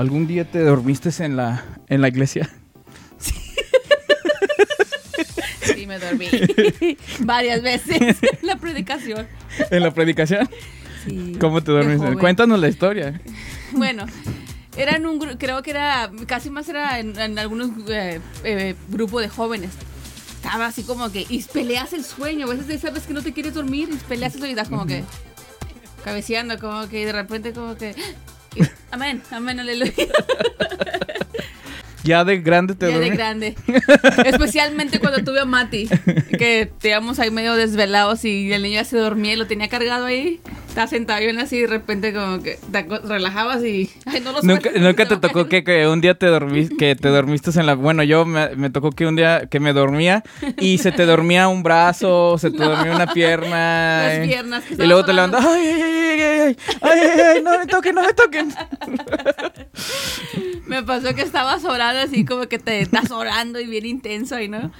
¿Algún día te dormiste en la, en la iglesia? Sí, me dormí. Varias veces en la predicación. ¿En la predicación? Sí. ¿Cómo te dormiste? Cuéntanos la historia. Bueno, era en un creo que era, casi más era en, en algunos eh, eh, grupo de jóvenes. Estaba así como que, y peleas el sueño. A veces sabes que no te quieres dormir y peleas el sueño y estás como que cabeceando, como que de repente como que... amén, amén, aleluya. ¿Ya de grande te Ya de grande. Especialmente cuando tuve a Mati, que teníamos ahí medio desvelados y el niño ya se dormía y lo tenía cargado ahí estás sentado bien así y de repente como que te relajabas y ay, no lo nunca, nunca te tocó que, que, un día te dormiste que te dormiste en la bueno yo me, me, tocó que un día que me dormía y se te dormía un brazo se te no. dormía una pierna las eh, piernas y luego te levantas ay ay ay ay ay ay ay no me toquen no me toquen me pasó que estabas orando así como que te estás orando y bien intenso y no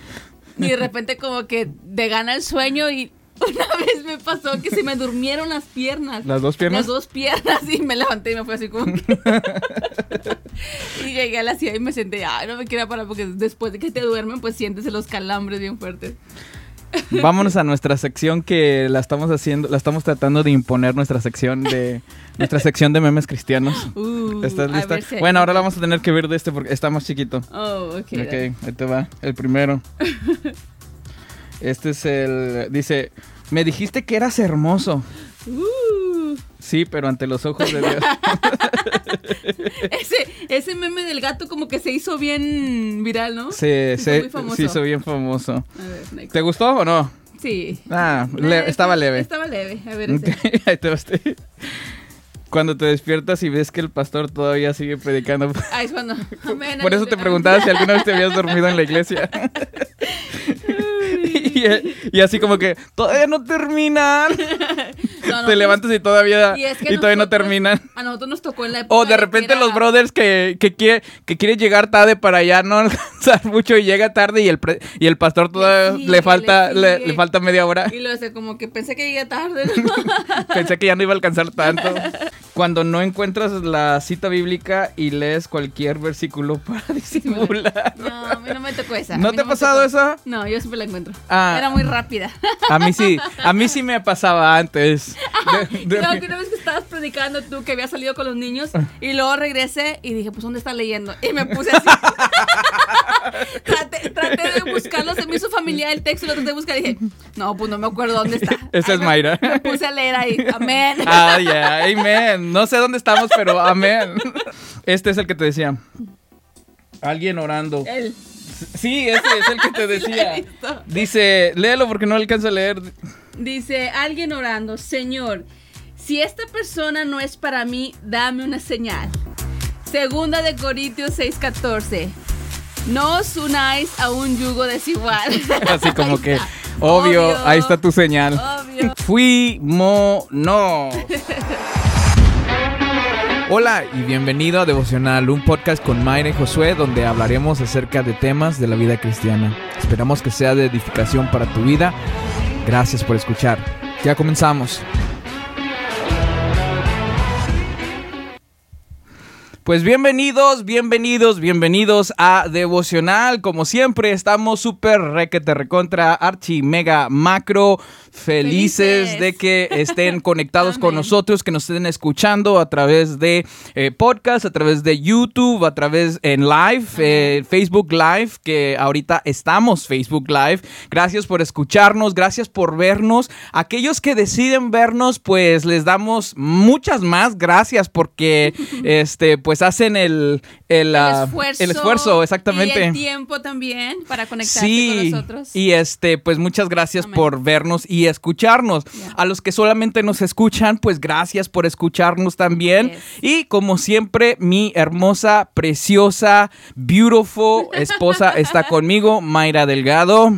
y de repente como que te gana el sueño y una vez me pasó que se me durmieron las piernas. ¿Las dos piernas? Las dos piernas y me levanté y me fui así como y llegué a la ciudad y me senté, ay, no me quiero parar porque después de que te duermen pues sientes los calambres bien fuertes. Vámonos a nuestra sección que la estamos haciendo, la estamos tratando de imponer nuestra sección de nuestra sección de memes cristianos. Uh, ¿Estás lista? Bueno, ahora la vamos a tener que ver de este porque está más chiquito. Oh, ok. Ok, ahí te va. El primero. Este es el. Dice: Me dijiste que eras hermoso. Uh, Sí, pero ante los ojos de Dios. ese, ese meme del gato como que se hizo bien viral, ¿no? Se, Hizo se, se hizo bien famoso. A ver, next. ¿Te gustó o no? Sí. Ah, le- Eh, estaba sí, leve. Estaba leve. A ver, ese. Ok, ahí te este. Cuando te despiertas y ves que el pastor todavía sigue predicando. Ah, es cuando. Amén, Por eso te preguntaba si alguna vez te habías dormido en la iglesia. Y, y así como que todavía no terminan. No, no, te levantas y todavía, Y y es que todavía no terminan. A nosotros nos tocó en la época. O de repente los brothers que, que, quiere, que quiere llegar tarde para ya no alcanzar mucho y llega tarde y el, pre- y el pastor todavía le, falta, le le, sigue. le falta media hora. Y luego hace como que pensé que llegué tarde. ¿no? Pensé que ya no iba a alcanzar tanto. Cuando no encuentras la cita bíblica y lees cualquier versículo para disimular. No, a mí no me tocó esa. ¿No te ha pasado tocó. eso? No, yo siempre la encuentro. Ah. Era muy rápida. A mí sí, a mí sí me pasaba antes. De- de- una vez que estabas predicando tú que habías salido con los niños y luego regresé y dije, pues ¿dónde está leyendo? Y me puse así. traté, traté de buscarlo, se me hizo familiar el texto, lo traté de buscar y dije, no, pues no me acuerdo dónde está. Esa Ahí es me- Mayra. Me puse a leer ahí, amén. Ah, ya, amén. No sé dónde estamos, pero amén. Este es el que te decía. Alguien orando. Él. Sí, ese es el que te decía. Dice, léelo porque no alcanzo a leer. Dice alguien orando, Señor, si esta persona no es para mí, dame una señal. Segunda de Corintios 6:14. No os unáis a un yugo desigual. Así como que, está. obvio, ahí está tu señal. Obvio. Fuimonos. Hola y bienvenido a Devocional, un podcast con Mayra y Josué donde hablaremos acerca de temas de la vida cristiana. Esperamos que sea de edificación para tu vida. Gracias por escuchar. Ya comenzamos. Pues bienvenidos, bienvenidos, bienvenidos a Devocional. Como siempre, estamos súper requete recontra, archi, mega, macro, felices, Felices. de que estén conectados con nosotros, que nos estén escuchando a través de eh, podcast, a través de YouTube, a través en live, eh, Facebook Live, que ahorita estamos Facebook Live. Gracias por escucharnos, gracias por vernos. Aquellos que deciden vernos, pues les damos muchas más gracias porque este pues hacen el el, ah, esfuerzo. el esfuerzo, exactamente. Y el tiempo también para conectarse Sí, con nosotros. y este, pues muchas gracias Amén. por vernos y escucharnos. A los que solamente nos escuchan, pues gracias por escucharnos también. Yes. Y como siempre, mi hermosa, preciosa, beautiful esposa está conmigo, Mayra Delgado.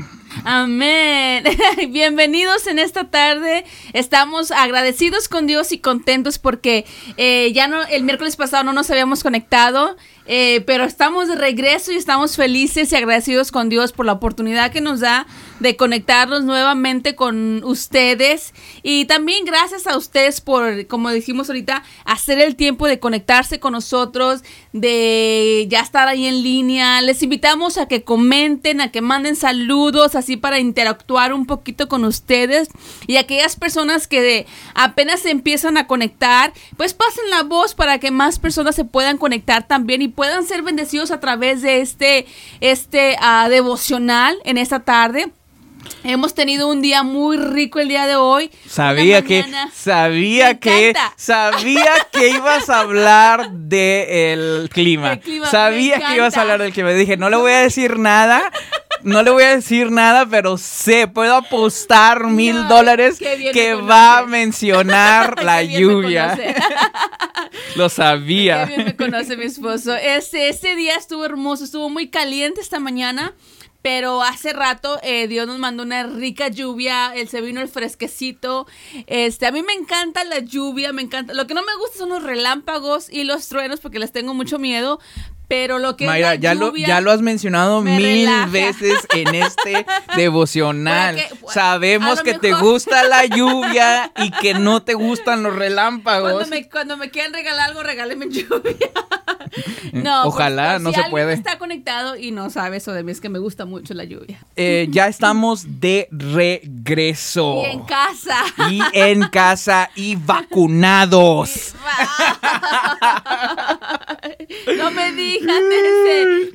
Amén. Bienvenidos en esta tarde. Estamos agradecidos con Dios y contentos porque eh, ya no el miércoles pasado no nos habíamos conectado. Eh, pero estamos de regreso y estamos felices y agradecidos con Dios por la oportunidad que nos da de conectarnos nuevamente con ustedes. Y también gracias a ustedes por, como dijimos ahorita, hacer el tiempo de conectarse con nosotros, de ya estar ahí en línea. Les invitamos a que comenten, a que manden saludos, así para interactuar un poquito con ustedes. Y aquellas personas que apenas se empiezan a conectar, pues pasen la voz para que más personas se puedan conectar también y puedan ser bendecidos a través de este, este uh, devocional en esta tarde. Hemos tenido un día muy rico el día de hoy. Sabía que, sabía que, sabía que ibas a hablar del clima. clima. Sabía que ibas a hablar del clima. Dije, no le voy a decir nada. No le voy a decir nada, pero sé, puedo apostar mil dólares que va a mencionar la lluvia. Lo sabía. Qué bien me conoce mi esposo. Ese, ese día estuvo hermoso, estuvo muy caliente esta mañana. Pero hace rato eh, Dios nos mandó una rica lluvia, él se vino el fresquecito. Este, a mí me encanta la lluvia, me encanta. Lo que no me gusta son los relámpagos y los truenos porque les tengo mucho miedo, pero lo que Mayra, ya lo ya lo has mencionado mil veces en este devocional. Sabemos que te gusta la lluvia y que no te gustan los relámpagos. Cuando me, cuando me quieran regalar algo, regálenme lluvia. no, pues, ojalá, pues, no se puede. Está conectado y no sabe eso de mí, es que me gusta mucho la lluvia. Eh, ya estamos de regreso. Y en casa. Y en casa y vacunados. no me digas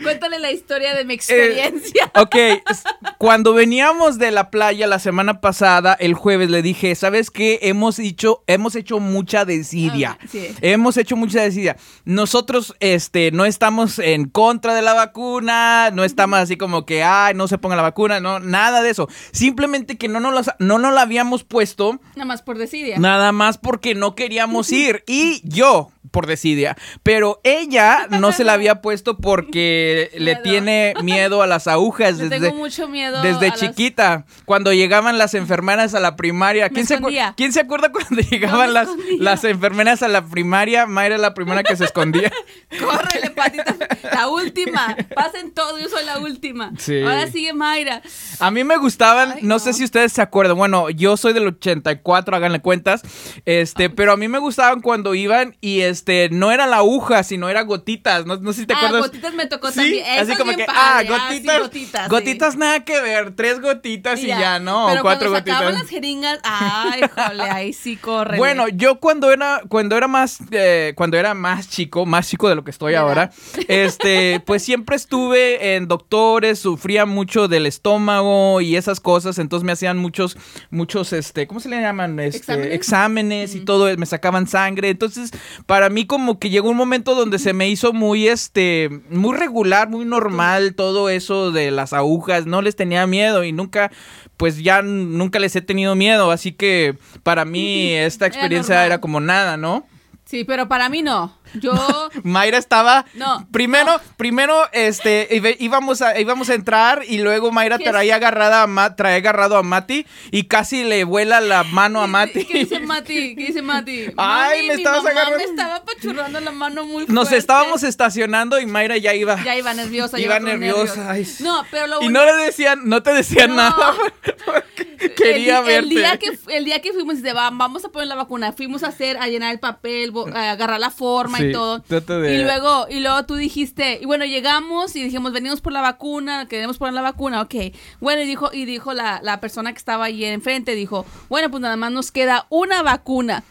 Cuéntale la historia de mi eh, experiencia. ok, cuando veníamos de la playa la semana pasada, el jueves, le dije, ¿sabes qué? Hemos hecho, hemos hecho mucha desidia. Ah, hemos hecho mucha desidia. Nosotros este, no estamos en contra de la vacuna, no estamos así como que, ay, no se ponga la vacuna, no, nada de eso. Simplemente que no nos, no nos la habíamos puesto. Nada más por desidia. Nada más porque no queríamos ir. Y yo, por desidia. Pero ella no se la había puesto porque le tiene miedo a las agujas. desde, tengo mucho miedo. Desde chiquita. Cuando llegaban las enfermeras a la primaria. ¿Quién, se, ¿quién se, acuerda cuando llegaban las, las enfermeras a la primaria? Mayra era la primera que se escondía. Córrele, patita. La última. Pasen todo, yo soy la última. Ahora sigue Mayra. A mí me gustaban, no, sé si ustedes se acuerdan. Bueno, yo soy del 84, háganle cuentas. Este, pero a mí me gustaban cuando iban y este, no era la aguja, sino era gotitas. No, sé si te ah, acuerdas. gotitas me tocó también. así como que, ah, gotitas. gotitas, gotitas nada que ver. Tres gotitas y, ya. ¿no? Pero cuatro cuando gotitas. las jeringas, ay, jole, ahí sí corre. Bueno, yo cuando era, cuando era más, eh, cuando era más chico, más chico de lo que estoy ahora, este, pues siempre estuve en doctores, sufría mucho del estómago y esas cosas, entonces me hacían muchos, muchos, este, ¿cómo se le llaman? Este, exámenes, y todo, me sacaban sangre, entonces para mí como que llegó un momento donde se me hizo muy, este, muy regular, muy normal todo eso de las agujas, no les tenía miedo y nunca, pues ya nunca les he tenido miedo, así que para mí esta experiencia era como nada, ¿no? Sí, pero para mí no. Yo. Mayra estaba. No. Primero, primero, este, íbamos a, íbamos a entrar y luego Mayra traía agarrada a traía agarrado a Mati y casi le vuela la mano a Mati. ¿Qué dice Mati? ¿Qué dice Mati? Ay, me estabas agarrando. Me estaba apachurrando la mano muy fuerte. Nos estábamos estacionando y Mayra ya iba. Ya iba nerviosa. Iba nerviosa. no, pero lo Y no le decían, no te decían nada. quería ver El día que, el día que fuimos, de, vamos a poner la vacuna, fuimos a hacer, a llenar el papel, a agarrar la forma y todo. Y luego, y luego tú dijiste, y bueno, llegamos y dijimos, venimos por la vacuna, queremos poner la vacuna, ok. Bueno, y dijo, y dijo la, la persona que estaba ahí enfrente, dijo, bueno, pues nada más nos queda una vacuna.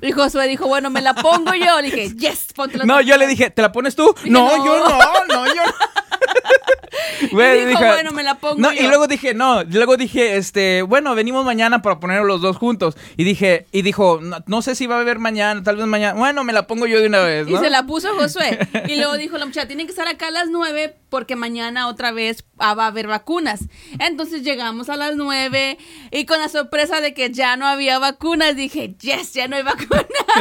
Y Josué dijo, bueno, me la pongo yo. Le dije, yes, ponte la No, yo le dije, ¿te la pones tú? no, yo no, no, yo no. y dijo, bueno, me la pongo. No, y luego dije, no, luego dije, este, bueno, venimos mañana para poner los dos juntos. Y dije, y dijo, no, sé si va a haber mañana, tal vez mañana. Bueno, me la pongo yo de una vez. Y se la puso Josué. Y luego dijo la muchacha, tienen que estar acá a las nueve porque mañana otra vez ah, va a haber vacunas. Entonces llegamos a las 9 y con la sorpresa de que ya no había vacunas, dije, yes, ya no hay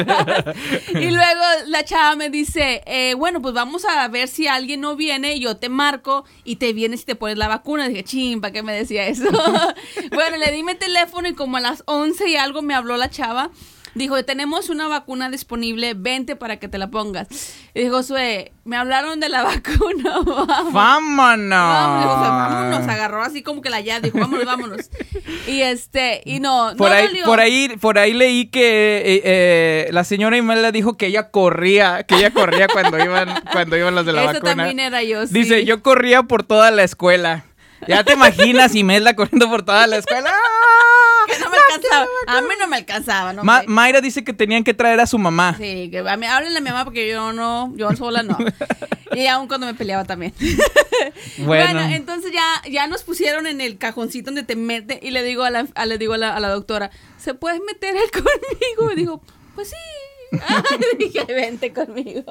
vacunas. y luego la chava me dice, eh, bueno, pues vamos a ver si alguien no viene, yo te marco y te vienes y te pones la vacuna. Dije, ching, ¿para qué me decía eso? bueno, le di mi teléfono y como a las 11 y algo me habló la chava dijo, tenemos una vacuna disponible, vente para que te la pongas. Y dijo, Sue, me hablaron de la vacuna. Vamos. Vámonos. Vámonos, agarró así como que la ya, dijo, vámonos, vámonos. Y este, y no, por ahí, Por ahí, por ahí leí que eh, eh, la señora Imelda dijo que ella corría, que ella corría cuando iban, cuando iban los de la vacuna. Eso también era yo, sí. Dice, yo corría por toda la escuela. Ya te imáginas Imelda corriendo por toda la escuela. Que no me alcanzaba. A mí no me alcanzaba. No Mayra dice que tenían que traer a su mamá. Sí, que a mí, háblenle a mi mamá porque yo no, yo sola no. y aún cuando me peleaba también. Bueno. entonces ya, ya nos pusieron en el cajoncito donde te mete y le digo a la, le digo a la, a la doctora, ¿se puede meter él conmigo? Y digo, pues sí. dije, vente conmigo.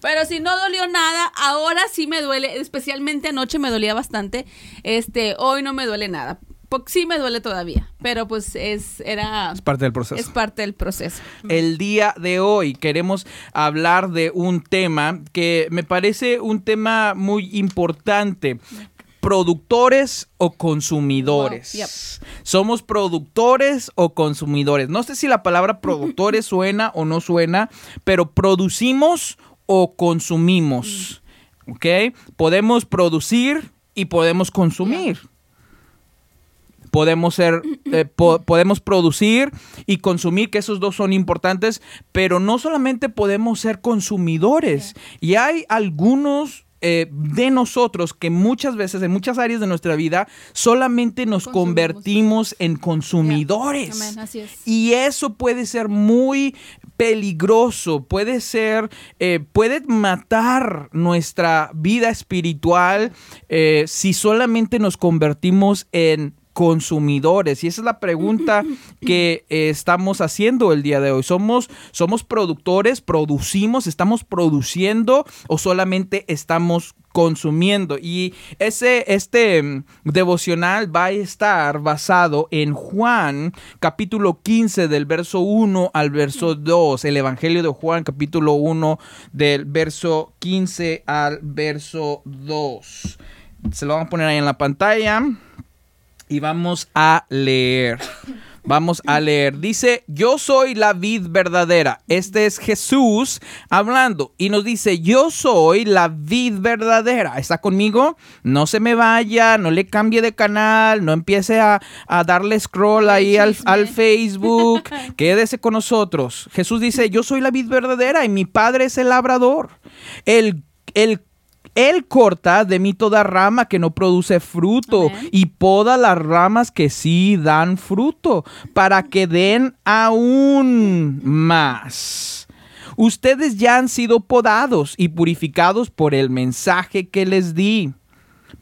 Pero si no dolió nada, ahora sí me duele, especialmente anoche me dolía bastante. Este, hoy no me duele nada. Sí me duele todavía, pero pues es era es parte del proceso. Es parte del proceso. El día de hoy queremos hablar de un tema que me parece un tema muy importante productores o consumidores. Somos productores o consumidores. No sé si la palabra productores suena o no suena, pero producimos o consumimos. ¿Ok? Podemos producir y podemos consumir. Podemos ser, eh, podemos producir y consumir, que esos dos son importantes, pero no solamente podemos ser consumidores. Y hay algunos eh, de nosotros que muchas veces en muchas áreas de nuestra vida solamente nos convertimos en consumidores. Y eso puede ser muy peligroso, puede ser, eh, puede matar nuestra vida espiritual eh, si solamente nos convertimos en consumidores? Y esa es la pregunta que eh, estamos haciendo el día de hoy. ¿Somos, ¿Somos productores? ¿Producimos? ¿Estamos produciendo o solamente estamos consumiendo? Y ese, este mm, devocional va a estar basado en Juan capítulo 15 del verso 1 al verso 2. El Evangelio de Juan capítulo 1 del verso 15 al verso 2. Se lo van a poner ahí en la pantalla y vamos a leer. Vamos a leer. Dice, yo soy la vid verdadera. Este es Jesús hablando y nos dice, yo soy la vid verdadera. ¿Está conmigo? No se me vaya, no le cambie de canal, no empiece a, darle scroll ahí al, al, Facebook. Quédese con nosotros. Jesús dice, yo soy la vid verdadera y mi padre es el labrador. El, el él corta de mí toda rama que no produce fruto y poda las ramas que sí dan fruto para que den aún más. Ustedes ya han sido podados y purificados por el mensaje que les di.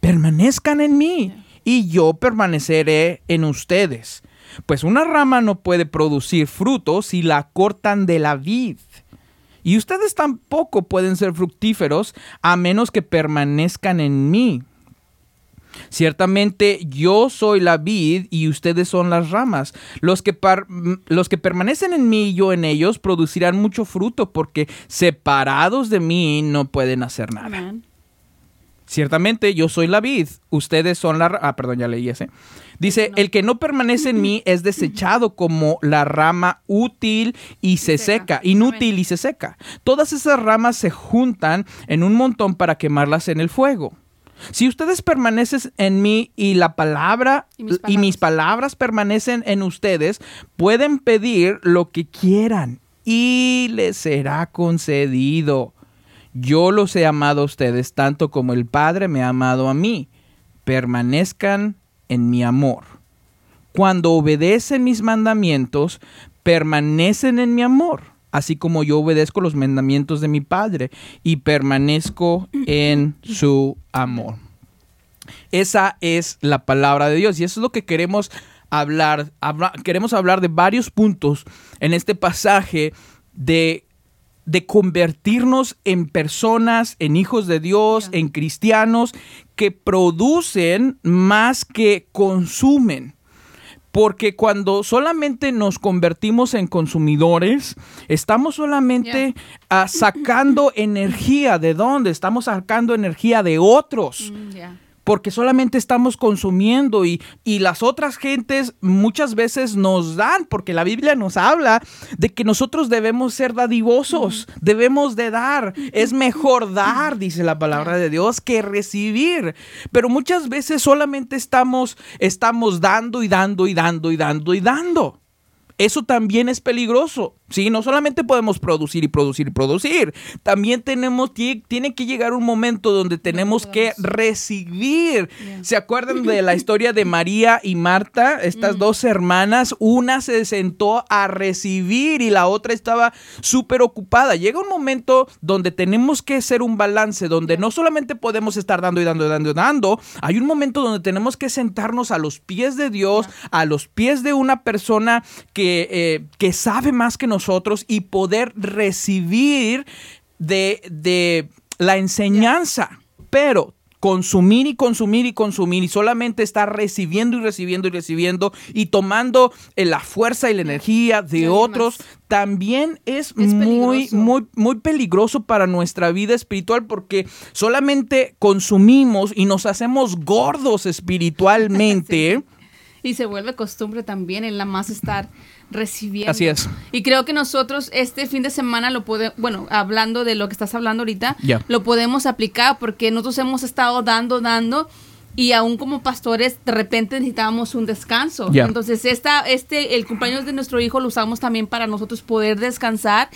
Permanezcan en mí y yo permaneceré en ustedes. Pues una rama no puede producir fruto si la cortan de la vid y ustedes tampoco pueden ser fructíferos a menos que permanezcan en mí. Ciertamente yo soy la vid y ustedes son las ramas. Los que, los que permanecen en mí y yo en ellos producirán mucho fruto porque separados de mí no pueden hacer nada. Ciertamente yo soy la vid, ustedes son la... Ah, perdón, ya leí ese. Dice, el que no permanece en mí es desechado como la rama útil y se seca, inútil y se seca. Todas esas ramas se juntan en un montón para quemarlas en el fuego. Si ustedes permanecen en mí y la palabra y mis, y mis palabras permanecen en ustedes, pueden pedir lo que quieran y les será concedido. Yo los he amado a ustedes tanto como el Padre me ha amado a mí. Permanezcan en mi amor. Cuando obedecen mis mandamientos, permanecen en mi amor, así como yo obedezco los mandamientos de mi Padre y permanezco en su amor. Esa es la palabra de Dios y eso es lo que queremos hablar. queremos hablar de varios puntos en este pasaje de de convertirnos en personas, en hijos de Dios, en cristianos que producen más que consumen. Porque cuando solamente nos convertimos en consumidores, estamos solamente sacando energía. ¿De dónde? Estamos sacando energía de otros Mm. Porque solamente estamos consumiendo y, y las otras gentes muchas veces nos dan, porque la Biblia nos habla de que nosotros debemos ser dadivosos, debemos de dar, es mejor dar, dice la palabra de Dios, que recibir, pero muchas veces solamente estamos, estamos dando y dando y dando y dando y dando. Eso también es peligroso, ¿sí? No solamente podemos producir y producir y producir, también tenemos, tie- tiene que llegar un momento donde tenemos que recibir. Yeah. ¿Se acuerdan de la historia de María y Marta? Estas dos hermanas, una se sentó a recibir y la otra estaba súper ocupada. Llega un momento donde tenemos que hacer un balance, donde no solamente podemos estar dando y dando y dando y dando, hay un momento donde tenemos que sentarnos a los pies de Dios, a los pies de una persona que, eh, que sabe más que nosotros y poder recibir de, de la enseñanza. Pero consumir y consumir y consumir y solamente estar recibiendo y recibiendo y recibiendo y tomando eh, la fuerza y la energía de otros también es, Es muy muy muy peligroso para nuestra vida espiritual porque solamente consumimos y nos hacemos gordos espiritualmente. Y se vuelve costumbre también en la más estar recibiendo. Así es. Y creo que nosotros este fin de semana lo podemos, bueno, hablando de lo que estás hablando ahorita, Ya. lo podemos aplicar porque nosotros hemos estado dando, dando. Y aún como pastores, de repente necesitábamos un descanso. Entonces, esta, este, el cumpleaños de nuestro hijo lo usamos también para nosotros poder descansar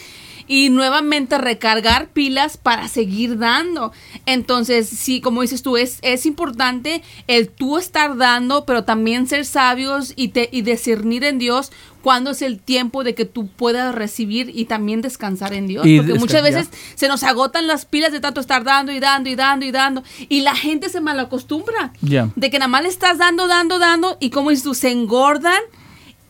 y nuevamente recargar pilas para seguir dando. Entonces, sí, como dices tú, es, es importante el tú estar dando, pero también ser sabios y, te, y discernir en Dios cuándo es el tiempo de que tú puedas recibir y también descansar en Dios. Y Porque muchas veces se nos agotan las pilas de tanto estar dando y dando y dando y dando. Y la gente se malacostumbra. Ya. De que nada más le estás dando, dando, dando. Y como dices tú, se engordan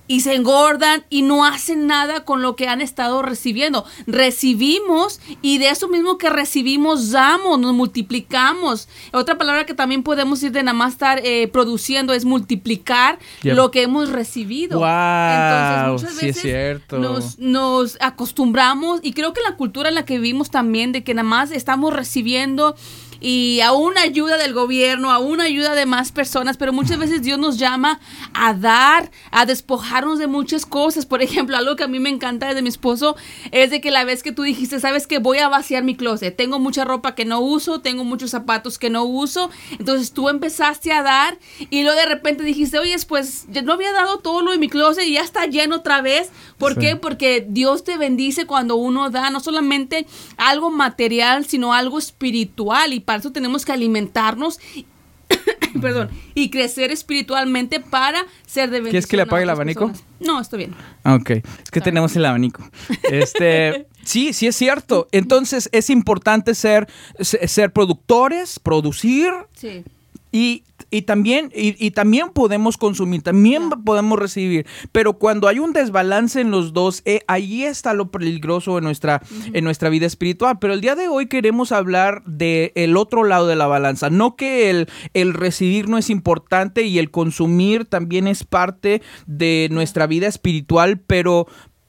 y se engordan y no hacen nada con lo que han estado recibiendo. Recibimos y de eso mismo que recibimos damos, nos multiplicamos. Otra palabra que también podemos ir de nada más estar eh, produciendo es multiplicar Yep. lo que hemos recibido. Wow, Entonces muchas sí es veces cierto. nos, nos acostumbramos y creo que la cultura en la que vivimos también de que nada más estamos recibiendo y a una ayuda del gobierno, a una ayuda de más personas, pero muchas veces Dios nos llama a dar, a despojarnos de muchas cosas. Por ejemplo, algo que a mí me encanta de mi esposo es de que la vez que tú dijiste, sabes que voy a vaciar mi closet, tengo mucha ropa que no uso, tengo muchos zapatos que no uso, entonces tú empezaste a dar y luego de repente dijiste, oye, pues no había dado todo lo de mi closet y ya está lleno otra vez. ¿Por Sí. qué? Porque Dios te bendice cuando uno da no solamente algo material, sino algo espiritual. Y para eso tenemos que alimentarnos, perdón, y crecer espiritualmente para ser de bendición. ¿Quieres que le apague el abanico? personas. No, estoy bien. Ah, Ok, es que tenemos el abanico. Este, sí, sí es cierto. Entonces es importante ser, se- ser productores, producir Sí. y, y también, y, y también podemos consumir, también podemos recibir. Pero cuando hay un desbalance en los dos, eh, ahí está lo peligroso en nuestra, en nuestra vida espiritual. Pero el día de hoy queremos hablar del el otro lado de la balanza. No que el, el recibir no es importante y el consumir también es parte de nuestra vida espiritual, pero...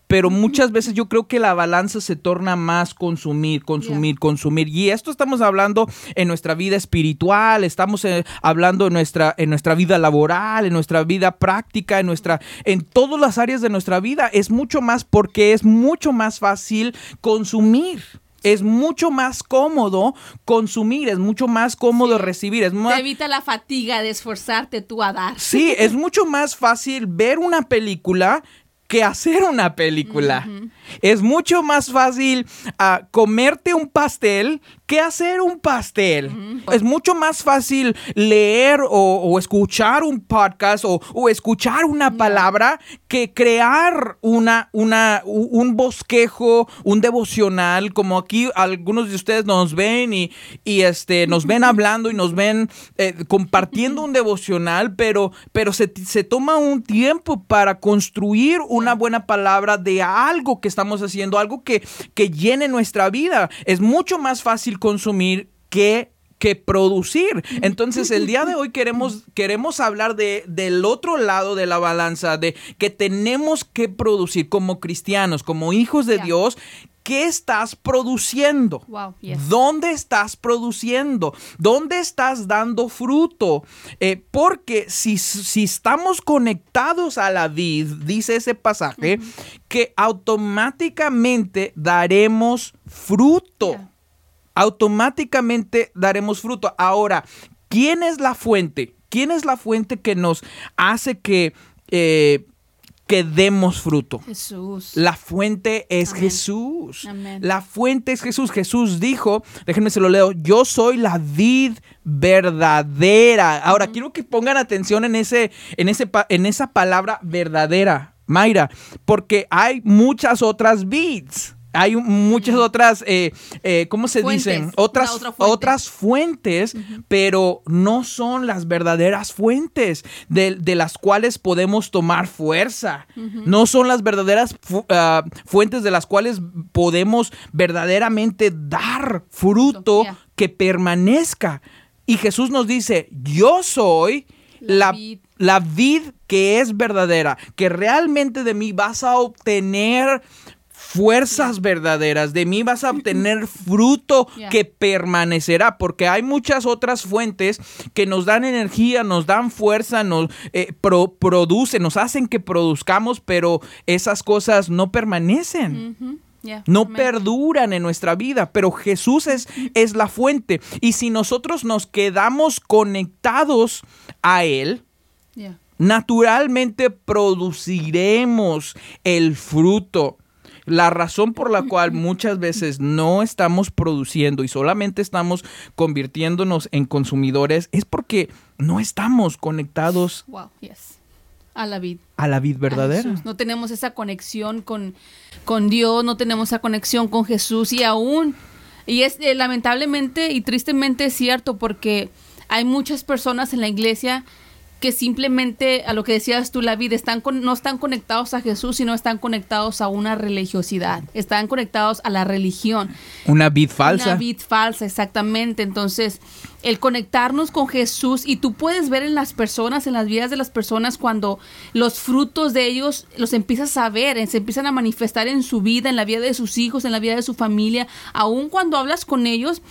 Pero muchas veces yo creo que la balanza se torna más consumir, consumir, consumir. Y esto estamos hablando en nuestra vida espiritual, estamos eh, hablando en nuestra, en nuestra vida laboral, en nuestra vida práctica, en nuestra, en todas las áreas de nuestra vida. Es mucho más porque es mucho más fácil consumir. Es mucho más cómodo consumir, es mucho más cómodo recibir, es más, Te evita la fatiga de esforzarte tú a dar. Sí, es mucho más fácil ver una película que hacer una película. Es mucho más fácil ah, comerte un pastel que hacer un pastel. Es mucho más fácil leer o, o escuchar un podcast o, o escuchar una palabra que crear una, una, un bosquejo, un devocional, como aquí algunos de ustedes nos ven y, y este, nos ven hablando y nos ven eh, compartiendo un devocional, pero, pero se, se toma un tiempo para construir una buena palabra de algo que estamos haciendo, algo que, que llene nuestra vida. Es mucho más fácil consumir que que producir. Entonces, el día de hoy queremos, queremos hablar de, del otro lado de la balanza, de que tenemos que producir como cristianos, como hijos de. Dios. ¿Qué estás produciendo? Wow, yes. ¿Dónde estás produciendo? ¿Dónde estás dando fruto? Eh, porque si, si estamos conectados a la vid, dice ese pasaje, que automáticamente daremos fruto Yeah. Automáticamente daremos fruto. Ahora, ¿quién es la fuente? ¿Quién es la fuente que nos hace que, eh, que demos fruto? Jesús. La fuente es Amén. Jesús. Amén. La fuente es Jesús. Jesús dijo, déjenme se lo leo, yo soy la vid verdadera. Ahora, quiero que pongan atención en, ese, en, ese, en esa palabra verdadera, Mayra, porque hay muchas otras vids. Hay muchas otras, eh, eh, ¿cómo se Fuentes, dicen? Otras, otra fuente. otras fuentes, pero no son las verdaderas fuentes de, de las cuales podemos tomar fuerza. No son las verdaderas fu- ah, fuentes de las cuales podemos verdaderamente dar fruto que permanezca. Y Jesús nos dice, yo soy La la, vid. la vid que es verdadera, que realmente de mí vas a obtener fuerzas verdaderas, de mí vas a obtener fruto que permanecerá, porque hay muchas otras fuentes que nos dan energía, nos dan fuerza, nos eh, pro- producen, nos hacen que produzcamos, pero esas cosas no permanecen. Yeah, No perduran en nuestra vida, pero Jesús es, es la fuente. Y si nosotros nos quedamos conectados a Él, Yeah. naturalmente produciremos el fruto. La razón por la cual muchas veces no estamos produciendo y solamente estamos convirtiéndonos en consumidores es porque no estamos conectados Wow, yes. A la vida. a la vid verdadera. No tenemos esa conexión con, con Dios, no tenemos esa conexión con Jesús y aún, y es eh, lamentablemente y tristemente es cierto porque hay muchas personas en la iglesia que simplemente, a lo que decías tú, la vida, están con- no están conectados a Jesús, sino están conectados a una religiosidad, están conectados a la religión. Una vid falsa. Una vid falsa, exactamente. Entonces, el conectarnos con Jesús y tú puedes ver en las personas, en las vidas de las personas, cuando los frutos de ellos los empiezas a ver, eh, se empiezan a manifestar en su vida, en la vida de sus hijos, en la vida de su familia. Aún cuando hablas con ellos,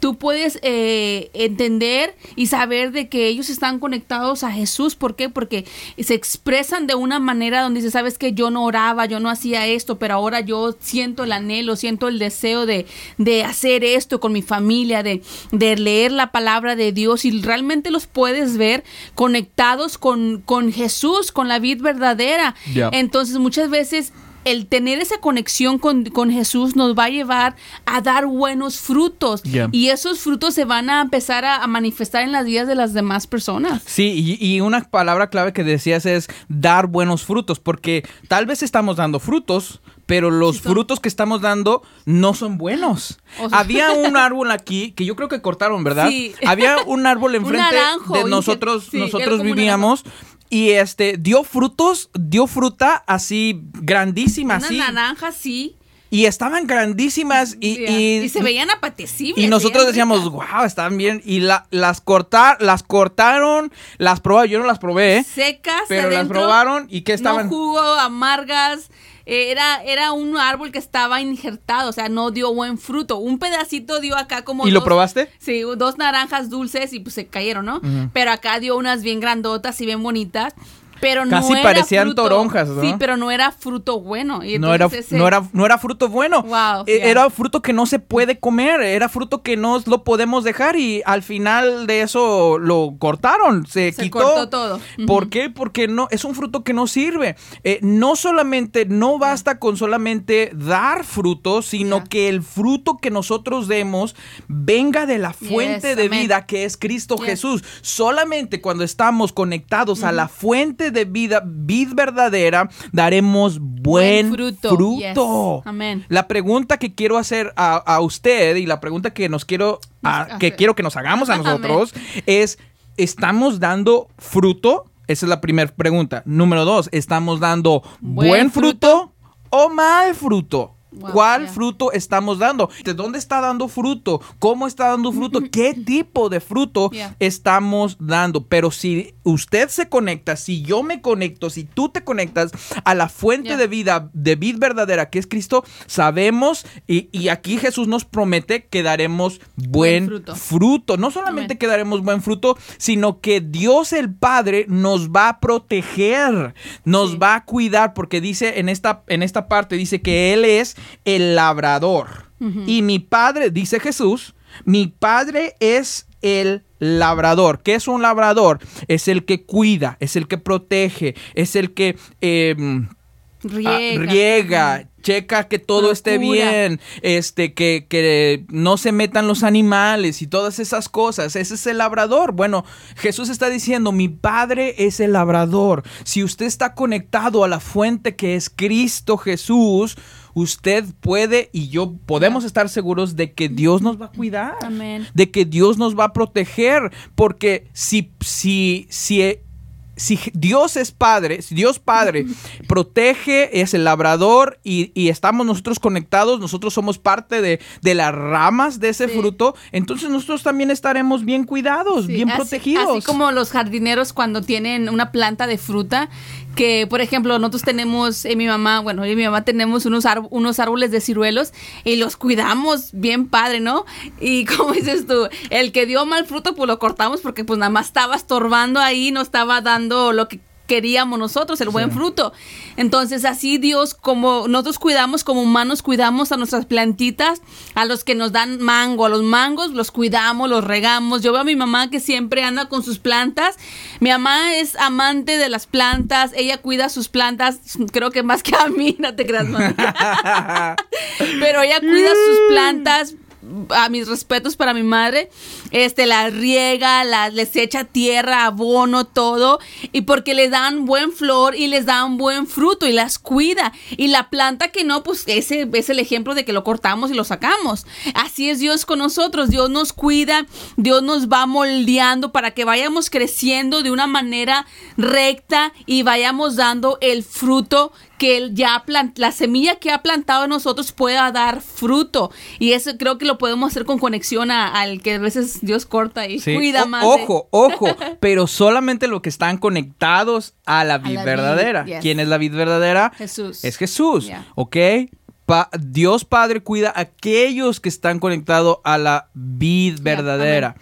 tú puedes eh, entender y saber de que ellos están conectados a Jesús. ¿Por qué? Porque se expresan de una manera donde dice, sabes que yo no oraba, yo no hacía esto, pero ahora yo siento el anhelo, siento el deseo de, de hacer esto con mi familia, de, de leer la palabra de Dios y realmente los puedes ver conectados con, con Jesús, con la vida verdadera. Entonces muchas veces el tener esa conexión con, con Jesús nos va a llevar a dar buenos frutos y esos frutos se van a empezar a, a manifestar en las vidas de las demás personas. Sí, y, y una palabra clave que decías es dar buenos frutos, porque tal vez estamos dando frutos, pero los Sí frutos que estamos dando no son buenos. O sea- Había un árbol aquí que yo creo que cortaron, ¿verdad? Sí. Había un árbol Un enfrente naranjo, de nosotros, sí, nosotros vivíamos. Y este dio frutos, dio fruta así grandísima, Unas así. naranjas, sí. Y estaban grandísimas y, Ya. y- se veían apetecibles. y nosotros decíamos, wow, están bien. Y la- las, cortar, las cortaron, las probaron. Yo no las probé, secas, pero las probaron y ¿qué estaban? No jugo, amargas. Era, era un árbol que estaba injertado, o sea, no dio buen fruto. Un pedacito dio acá como. ¿Y lo probaste? Sí, dos naranjas dulces y pues se cayeron, ¿no? Pero acá dio unas bien grandotas y bien bonitas. Pero Casi no era parecían fruto- toronjas, ¿no? Sí, pero no era fruto bueno. Y No era, ese- no, era, no era fruto bueno. Wow, E-. Era fruto que no se puede comer. Era fruto que no lo podemos dejar. Y al final de eso lo cortaron. Se, Se quitó. cortó todo. ¿Por qué? Porque no, es un fruto que no sirve. Eh, no solamente, no basta con solamente dar fruto, sino que el fruto que nosotros demos venga de la fuente Yes, de amén. vida que es Cristo Yes. Jesús. Solamente cuando estamos conectados a la fuente de vida, vid verdadera, daremos buen, Buen fruto. fruto. Yes. Amén. La pregunta que quiero hacer a, a usted y la pregunta que nos quiero, a- que quiero que nos hagamos a Amén. nosotros es, ¿estamos dando fruto? Esa es la primera pregunta. Número dos, ¿estamos dando buen, Buen fruto, o mal fruto. Wow, ¿Cuál yeah. fruto estamos dando? ¿De dónde está dando fruto? ¿Cómo está dando fruto? ¿Qué tipo de fruto Yeah. estamos dando? Pero si usted se conecta, si yo me conecto, si tú te conectas a la fuente Yeah. de vida, de vida verdadera que es Cristo, sabemos y, y aquí Jesús nos promete que daremos buen, Buen fruto. fruto. No solamente que daremos buen fruto, sino que Dios el Padre nos va a proteger, nos Sí. va a cuidar, porque dice en esta, en esta parte, dice que Él es el labrador. Y mi Padre, dice Jesús, mi Padre es el labrador. ¿Qué es un labrador? Es el que cuida, es el que protege, es el que... em, ah, Riega. checa que todo esté bien, este, que, que no se metan los animales y todas esas cosas. Ese es el labrador. Bueno, Jesús está diciendo, mi Padre es el labrador. Si usted está conectado a la fuente que es Cristo Jesús, usted puede y yo podemos estar seguros de que Dios nos va a cuidar. Amén. De que Dios nos va a proteger. Porque si, si, si si Dios es Padre, si Dios Padre protege, es el labrador y, y estamos nosotros conectados, nosotros somos parte de, de las ramas de ese Sí. fruto, entonces nosotros también estaremos bien cuidados, Sí, bien así- protegidos. Así como los jardineros cuando tienen una planta de fruta, que por ejemplo nosotros tenemos, eh, mi mamá, bueno, y mi mamá tenemos unos, unos árboles de ciruelos y los cuidamos bien padre, ¿no? Y como dices tú, el que dio mal fruto pues lo cortamos porque pues nada más estaba estorbando ahí, no estaba dando lo que queríamos nosotros, el buen fruto. Entonces así Dios, como nosotros cuidamos, como humanos cuidamos a nuestras plantitas, a los que nos dan mango, a los mangos los cuidamos, los regamos. Yo veo a mi mamá que siempre anda con sus plantas. Mi mamá es amante de las plantas, ella cuida sus plantas, creo que más que a mí, no te creas, mami. Pero ella cuida sus plantas. A mis respetos para mi madre, este la riega, la, les echa tierra, abono, todo, y porque le dan buen flor y les dan buen fruto y las cuida. Y la planta que no, pues ese es el ejemplo de que lo cortamos y lo sacamos. Así es Dios con nosotros, Dios nos cuida, Dios nos va moldeando para que vayamos creciendo de una manera recta y vayamos dando el fruto que él ya plant la semilla que ha plantado en nosotros pueda dar fruto. Y eso creo que lo podemos hacer con conexión a- al que a veces Dios corta y Sí. cuida O- más. de- Ojo, ojo, pero solamente los que están conectados a la vid la vid, verdadera. yes. ¿Quién es la vid verdadera? Jesús. Es Jesús, Yeah. ¿ok? Pa- Dios Padre cuida a aquellos que están conectados a la vid verdadera.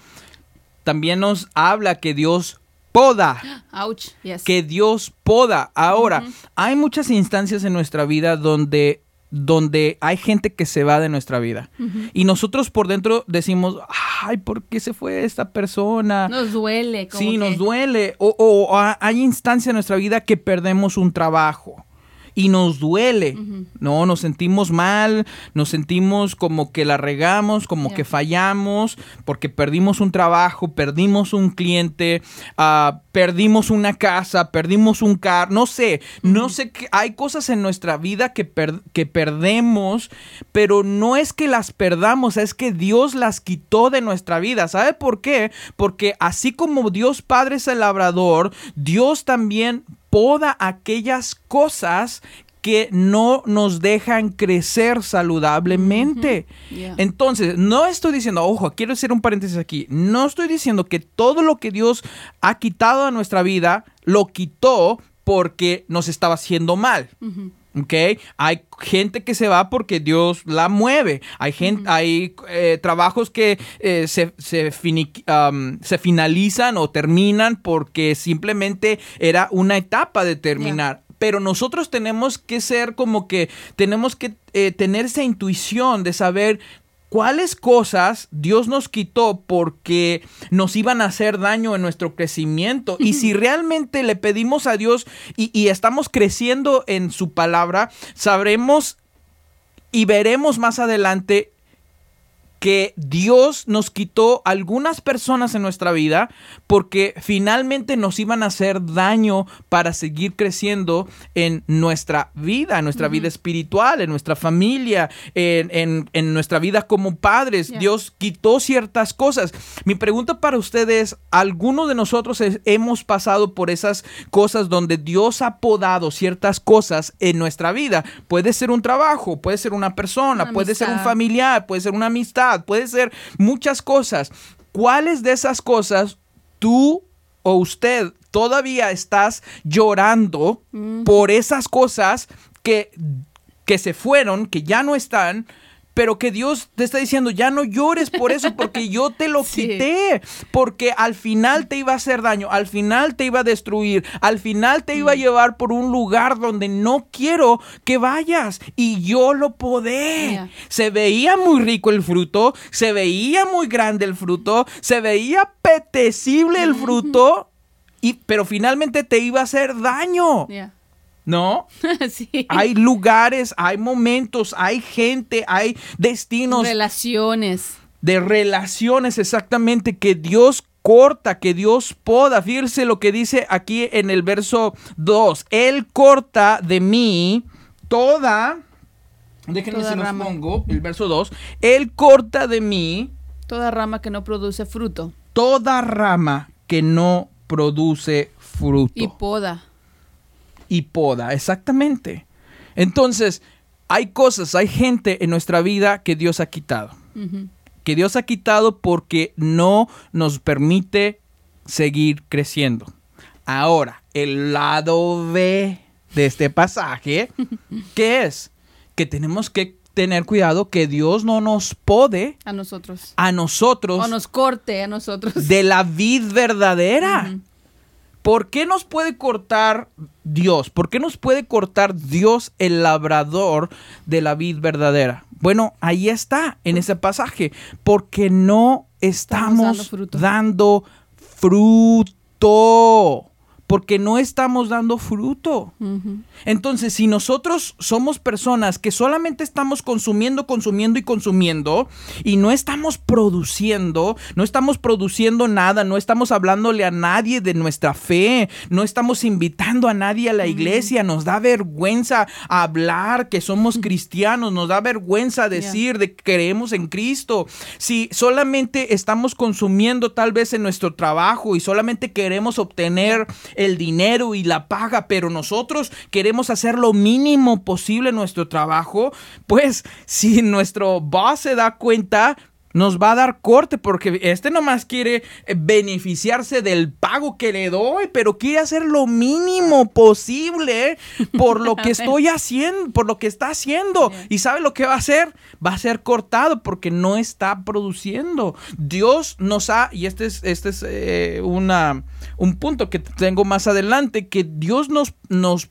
También nos habla que Dios poda, Ouch. Yes. que Dios poda. Ahora, hay muchas instancias en nuestra vida donde donde hay gente que se va de nuestra vida. Y nosotros por dentro decimos, ay, ¿por qué se fue esta persona? Nos duele. Como Sí, que- nos duele. O, o- o ha- hay instancias en nuestra vida que perdemos un trabajo. Y nos duele, ¿no? Nos sentimos mal, nos sentimos como que la regamos, como que fallamos, porque perdimos un trabajo, perdimos un cliente, ah, perdimos una casa, perdimos un carro, no sé, no sé, qué- hay cosas en nuestra vida que, per- que perdemos, pero no es que las perdamos, es que Dios las quitó de nuestra vida. ¿Sabe por qué? Porque así como Dios Padre es el labrador, Dios también poda aquellas cosas que no nos dejan crecer saludablemente. Yeah. Entonces, no estoy diciendo, ojo, quiero hacer un paréntesis aquí, no estoy diciendo que todo lo que Dios ha quitado de nuestra vida, lo quitó porque nos estaba haciendo mal. ¿Ok? Hay gente que se va porque Dios la mueve. Hay, gente, hay eh, trabajos que eh, se, se, um, se finalizan o terminan porque simplemente era una etapa de terminar. Pero nosotros tenemos que ser como que tenemos que eh, tener esa intuición de saber cuáles cosas Dios nos quitó porque nos iban a hacer daño en nuestro crecimiento. Y si realmente le pedimos a Dios y, y estamos creciendo en su palabra, sabremos y veremos más adelante que Dios nos quitó algunas personas en nuestra vida porque finalmente nos iban a hacer daño para seguir creciendo en nuestra vida, en nuestra vida espiritual, en nuestra familia, en, nuestra vida como padres. Dios quitó ciertas cosas. Mi pregunta para ustedes es, ¿alguno de nosotros hemos pasado por esas cosas donde Dios ha podado ciertas cosas en nuestra vida? Puede ser un trabajo, puede ser una persona, puede ser un familiar, puede ser una amistad puede ser muchas cosas. ¿Cuáles de esas cosas tú o usted todavía estás llorando mm. por esas cosas que, que se fueron, que ya no están? Pero que Dios te está diciendo, ya no llores por eso, porque yo te lo quité, porque al final te iba a hacer daño, al final te iba a destruir, al final te iba a llevar por un lugar donde no quiero que vayas y yo lo podé. Se veía muy rico el fruto, se veía muy grande el fruto, se veía apetecible el fruto, y, pero finalmente te iba a hacer daño. ¿No? sí. Hay lugares, hay momentos, hay gente, hay destinos. Relaciones. De relaciones, exactamente, que Dios corta, que Dios poda. Fíjense lo que dice aquí en el verso 2. Él corta de mí toda. Déjenme si los pongo. El verso 2. Él corta de mí. Toda rama que no produce fruto. Toda rama que no produce fruto. Y poda y poda, exactamente. Entonces, hay cosas, hay gente en nuestra vida que Dios ha quitado. Que Dios ha quitado porque no nos permite seguir creciendo. Ahora, el lado B de este pasaje, ¿qué es? Que tenemos que tener cuidado que Dios no nos pode a nosotros. A nosotros. O nos corte a nosotros. De la vid verdadera. ¿Por qué nos puede cortar Dios? ¿Por qué nos puede cortar Dios el labrador de la vid verdadera? Bueno, ahí está en ese pasaje, porque no estamos, dando fruto porque no estamos dando fruto. Entonces, si nosotros somos personas que solamente estamos consumiendo, consumiendo y consumiendo, y no estamos produciendo, no estamos produciendo nada, no estamos hablándole a nadie de nuestra fe, no estamos invitando a nadie a la iglesia, nos da vergüenza hablar que somos cristianos, nos da vergüenza decir de que creemos en Cristo. Si solamente estamos consumiendo tal vez en nuestro trabajo y solamente queremos obtener el dinero y la paga, pero nosotros queremos hacer lo mínimo posible nuestro trabajo, pues si nuestro boss se da cuenta, nos va a dar corte porque este nomás quiere eh, beneficiarse del pago que le doy, pero quiere hacer lo mínimo posible por lo que estoy haciendo, por lo que está haciendo. ¿Y sabe lo que va a hacer? Va a ser cortado porque no está produciendo. Dios nos ha, y este es, este es eh, una, un punto que tengo más adelante, que Dios nos, nos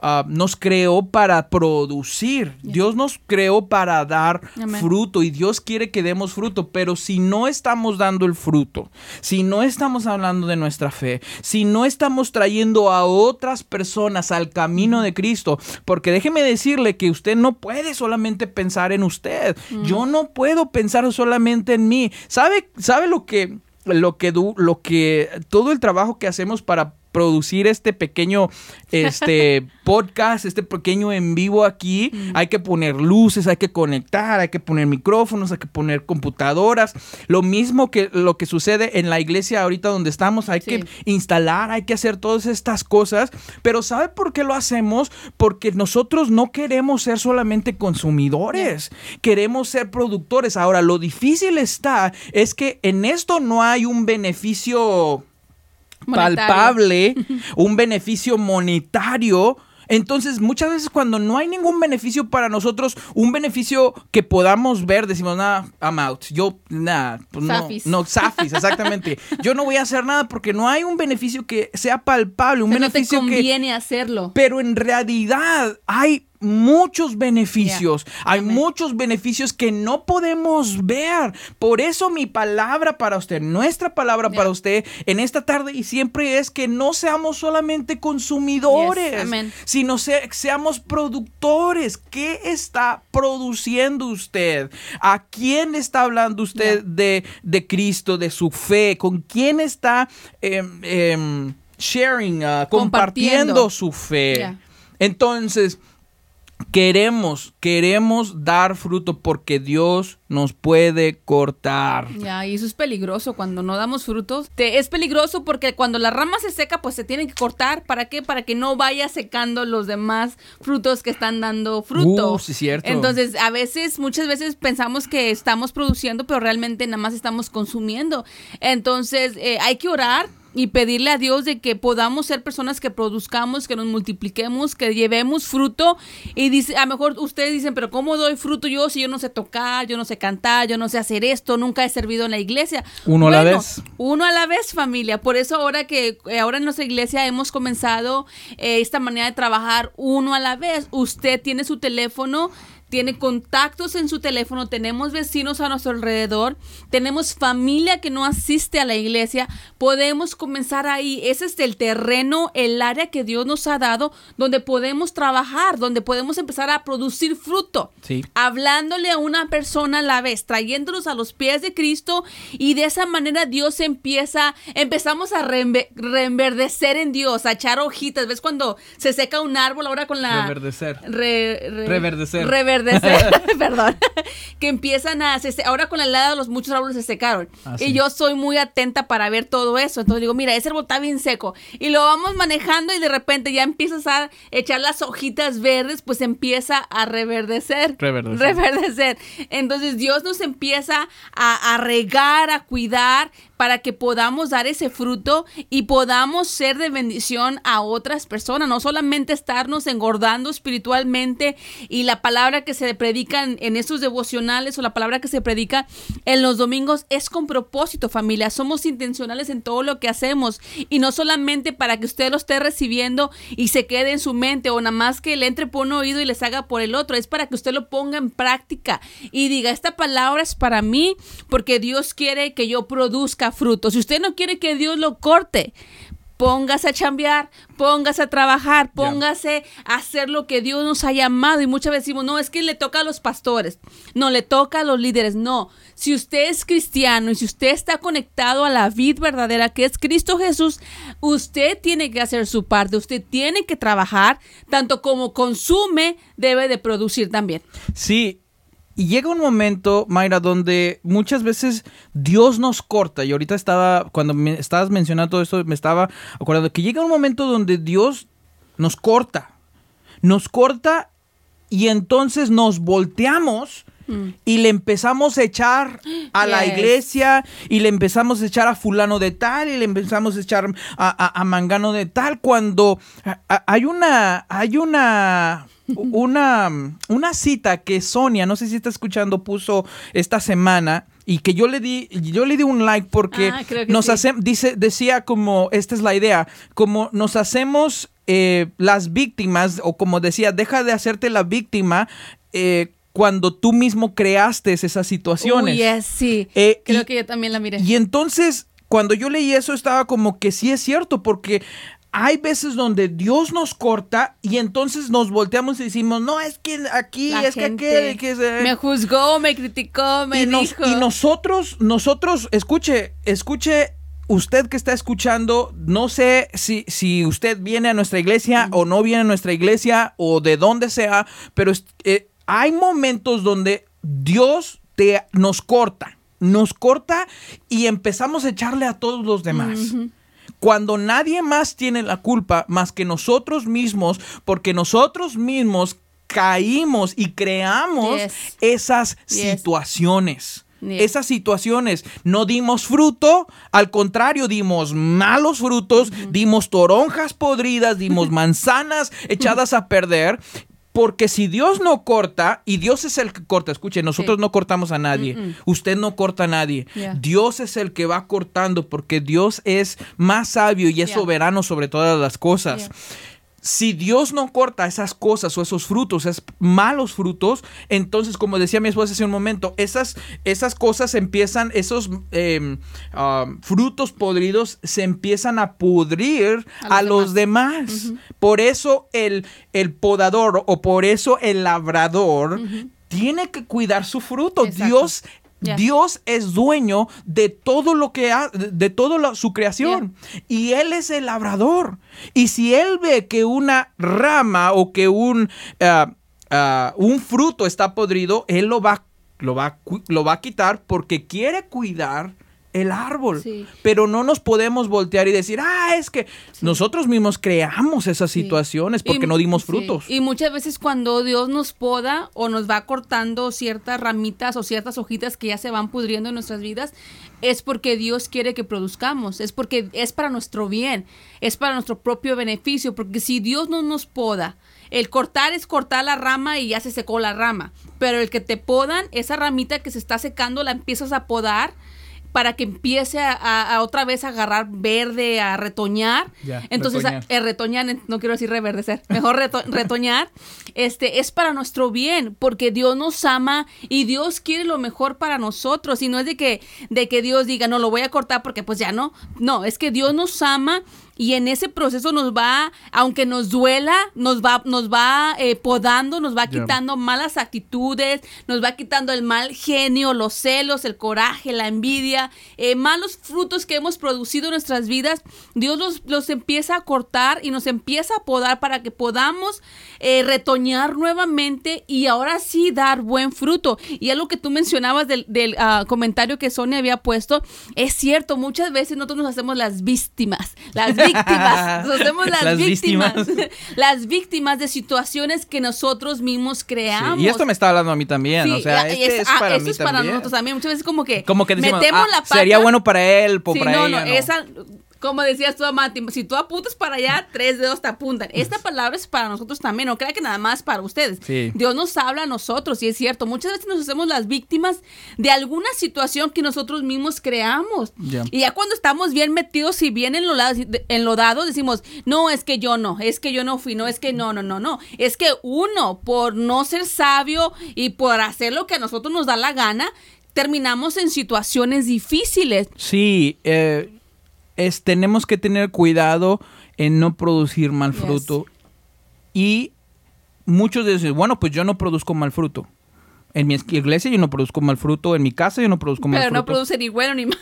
Ah, nos creó para producir. Dios nos creó para dar fruto y Dios quiere que demos fruto. Pero si no estamos dando el fruto, si no estamos hablando de nuestra fe, si no estamos trayendo a otras personas al camino de Cristo, porque déjeme decirle que usted no puede solamente pensar en usted. Yo no puedo pensar solamente en mí. ¿Sabe, sabe lo que lo que, lo que todo el trabajo que hacemos para producir este pequeño este podcast, este pequeño en vivo aquí. Hay que poner luces, hay que conectar, hay que poner micrófonos, hay que poner computadoras. Lo mismo que lo que sucede en la iglesia ahorita donde estamos, hay que instalar, hay que hacer todas estas cosas. Pero ¿sabe por qué lo hacemos? Porque nosotros no queremos ser solamente consumidores, queremos ser productores. Ahora, lo difícil está es que en esto no hay un beneficio palpable, un beneficio monetario. Entonces, muchas veces cuando no hay ningún beneficio para nosotros, un beneficio que podamos ver, decimos, nada, I'm out. Yo, nada, pues no, no, Safis, exactamente. Yo no voy a hacer nada porque no hay un beneficio que sea palpable, un beneficio no te conviene hacerlo. Pero en realidad hay muchos beneficios. Hay muchos beneficios que no podemos ver. Por eso mi palabra para usted, nuestra palabra para usted en esta tarde y siempre es que no seamos solamente consumidores, sino seamos productores. ¿Qué está produciendo usted? ¿A quién está hablando usted de, de, Cristo, de su fe? ¿Con quién está em, em, sharing, uh, compartiendo. su fe? Entonces, queremos, queremos dar fruto porque Dios nos puede cortar. Ya, y eso es peligroso cuando no damos frutos. Te, es peligroso porque cuando la rama se seca, pues se tiene que cortar. ¿Para qué? Para que no vaya secando los demás frutos que están dando fruto. Uh, sí, cierto. Entonces, a veces, muchas veces pensamos que estamos produciendo, pero realmente nada más estamos consumiendo. Entonces, eh, hay que orar y pedirle a Dios de que podamos ser personas que produzcamos, que nos multipliquemos, que llevemos fruto. Y dice, a lo mejor ustedes dicen, pero ¿cómo doy fruto yo si yo no sé tocar, yo no sé cantar, yo no sé hacer esto, nunca he servido en la iglesia? Uno a la vez. Uno a la vez, familia. Por eso ahora que eh, ahora en nuestra iglesia hemos comenzado eh, esta manera de trabajar uno a la vez. Usted tiene su teléfono tiene contactos en su teléfono, tenemos vecinos a nuestro alrededor, tenemos familia que no asiste a la iglesia, podemos comenzar ahí. Ese es el terreno, el área que Dios nos ha dado, donde podemos trabajar, donde podemos empezar a producir fruto. Sí. Hablándole a una persona a la vez, trayéndolos a los pies de Cristo y de esa manera Dios empieza, empezamos a reenverdecer en Dios, a echar hojitas. ¿Ves cuando se seca un árbol ahora con la... Reverdecer. reverdecer perdón, que empiezan a, ahora con la helada los muchos árboles se secaron. Ah, y yo soy muy atenta para ver todo eso. Entonces digo, mira, ese árbol está bien seco. Y lo vamos manejando y de repente ya empiezas a echar las hojitas verdes, pues empieza a reverdecer. Reverdecer. Entonces Dios nos empieza a, a regar, a cuidar para que podamos dar ese fruto y podamos ser de bendición a otras personas, no solamente estarnos engordando espiritualmente y la palabra que se predica en, estos devocionales o la palabra que se predica en los domingos es con propósito, familia. Somos intencionales en todo lo que hacemos y no solamente para que usted lo esté recibiendo y se quede en su mente o nada más que le entre por un oído y les haga por el otro, es para que usted lo ponga en práctica y diga, esta palabra es para mí porque Dios quiere que yo produzca fruto. Si usted no quiere que Dios lo corte, póngase a chambear, póngase a trabajar, póngase a hacer lo que Dios nos ha llamado. Y muchas veces decimos, no, es que le toca a los pastores, no, le toca a los líderes, no. Si usted es cristiano y si usted está conectado a la vida verdadera que es Cristo Jesús, usted tiene que hacer su parte, usted tiene que trabajar, tanto como consume, debe de producir también. Sí, y llega un momento, Mayra, donde muchas veces Dios nos corta. Y ahorita estaba, cuando me estabas mencionando todo esto, me estaba acordando que llega un momento donde Dios nos corta. Nos corta y entonces nos volteamos mm. y le empezamos a echar a la iglesia y le empezamos a echar a fulano de tal y le empezamos a echar a, a mangano de tal cuando hay una hay una una, una cita que Sonia, no sé si está escuchando, puso esta semana y que yo le di, yo le di un like porque ah, nos hacemos, dice, decía como, esta es la idea, como nos hacemos eh, las víctimas, o como decía, deja de hacerte la víctima. Eh, cuando tú mismo creaste esas situaciones. Uy, sí. Eh, Creo que yo también la miré. Y entonces, cuando yo leí eso, estaba como que sí es cierto, porque hay veces donde Dios nos corta y entonces nos volteamos y decimos, no, es que aquí, es que aquel, que me juzgó, me criticó, me y dijo. y nosotros, nosotros, escuche, escuche, usted que está escuchando, no sé si, si usted viene a nuestra iglesia o no viene a nuestra iglesia o de dónde sea, pero eh, hay momentos donde Dios te, nos corta, nos corta y empezamos a echarle a todos los demás. Cuando nadie más tiene la culpa más que nosotros mismos, porque nosotros mismos caímos y creamos esas situaciones. Esas situaciones. No dimos fruto, al contrario, dimos malos frutos, dimos toronjas podridas, dimos manzanas echadas a perder porque si Dios no corta, y Dios es el que corta, escuche, nosotros no cortamos a nadie, usted no corta a nadie, Dios es el que va cortando porque Dios es más sabio y es soberano sobre todas las cosas. Si Dios no corta esas cosas o esos frutos, esos malos frutos, entonces, como decía mi esposa hace un momento, esas, esas cosas empiezan, esos em, ah, frutos podridos se empiezan a pudrir a los, demás. Por eso el, el podador o por eso el labrador tiene que cuidar su fruto. Dios Dios es dueño de todo lo que ha, de toda su creación. Y él es el labrador. Y si él ve que una rama o que un, ah, ah, un fruto está podrido, él lo va, lo, va, lo va a quitar porque quiere cuidar el árbol. Pero no nos podemos voltear y decir, ah, es que nosotros mismos creamos esas situaciones porque no dimos frutos. Y muchas veces cuando Dios nos poda o nos va cortando ciertas ramitas o ciertas hojitas que ya se van pudriendo en nuestras vidas, es porque Dios quiere que produzcamos, es porque es para nuestro bien, es para nuestro propio beneficio, porque si Dios no nos poda, el cortar es cortar la rama y ya se secó la rama, pero el que te podan, esa ramita que se está secando la empiezas a podar para que empiece a, otra vez a agarrar verde, a retoñar. Entonces, retoñar. Eh, retoñar, no quiero decir reverdecer, mejor retoñar, este, es para nuestro bien, porque Dios nos ama y Dios quiere lo mejor para nosotros. Y no es de que, de que Dios diga, no, lo voy a cortar porque pues ya no. No, es que Dios nos ama y en ese proceso nos va, aunque nos duela, nos va, nos va eh, podando, nos va quitando malas actitudes, nos va quitando el mal genio, los celos, el coraje, la envidia, eh, malos frutos que hemos producido en nuestras vidas. Dios los, los, empieza a cortar y nos empieza a podar para que podamos eh, retoñar nuevamente y ahora sí dar buen fruto. Y algo que tú mencionabas del, del ah, comentario que Sonia había puesto, es cierto, muchas veces nosotros nos hacemos las víctimas, las víctimas, somos las, víctimas, las víctimas de situaciones que nosotros mismos creamos. y esto me está hablando a mí también, o sea, este es, para mí es para nosotros también. Muchas veces como que, como que metemos ah, la pata. Sería bueno para él, o para no, ella, no, esa como decías tú, Amati, si tú apuntas para allá, tres dedos te apuntan. Esta palabra es para nosotros también, no crea que nada más para ustedes. Dios nos habla a nosotros, y es cierto. Muchas veces nos hacemos las víctimas de alguna situación que nosotros mismos creamos. Y ya cuando estamos bien metidos y bien enlodados, decimos, no, es que yo no, es que yo no fui, no, es que no, no, no, no. Es que uno, por no ser sabio y por hacer lo que a nosotros nos da la gana, terminamos en situaciones difíciles. Sí, eh, es, tenemos que tener cuidado en no producir mal fruto. Y muchos dicen, bueno, pues yo no produzco mal fruto. En mi iglesia yo no produzco mal fruto, en mi casa yo no produzco mal fruto. Pero no produce ni bueno ni malo.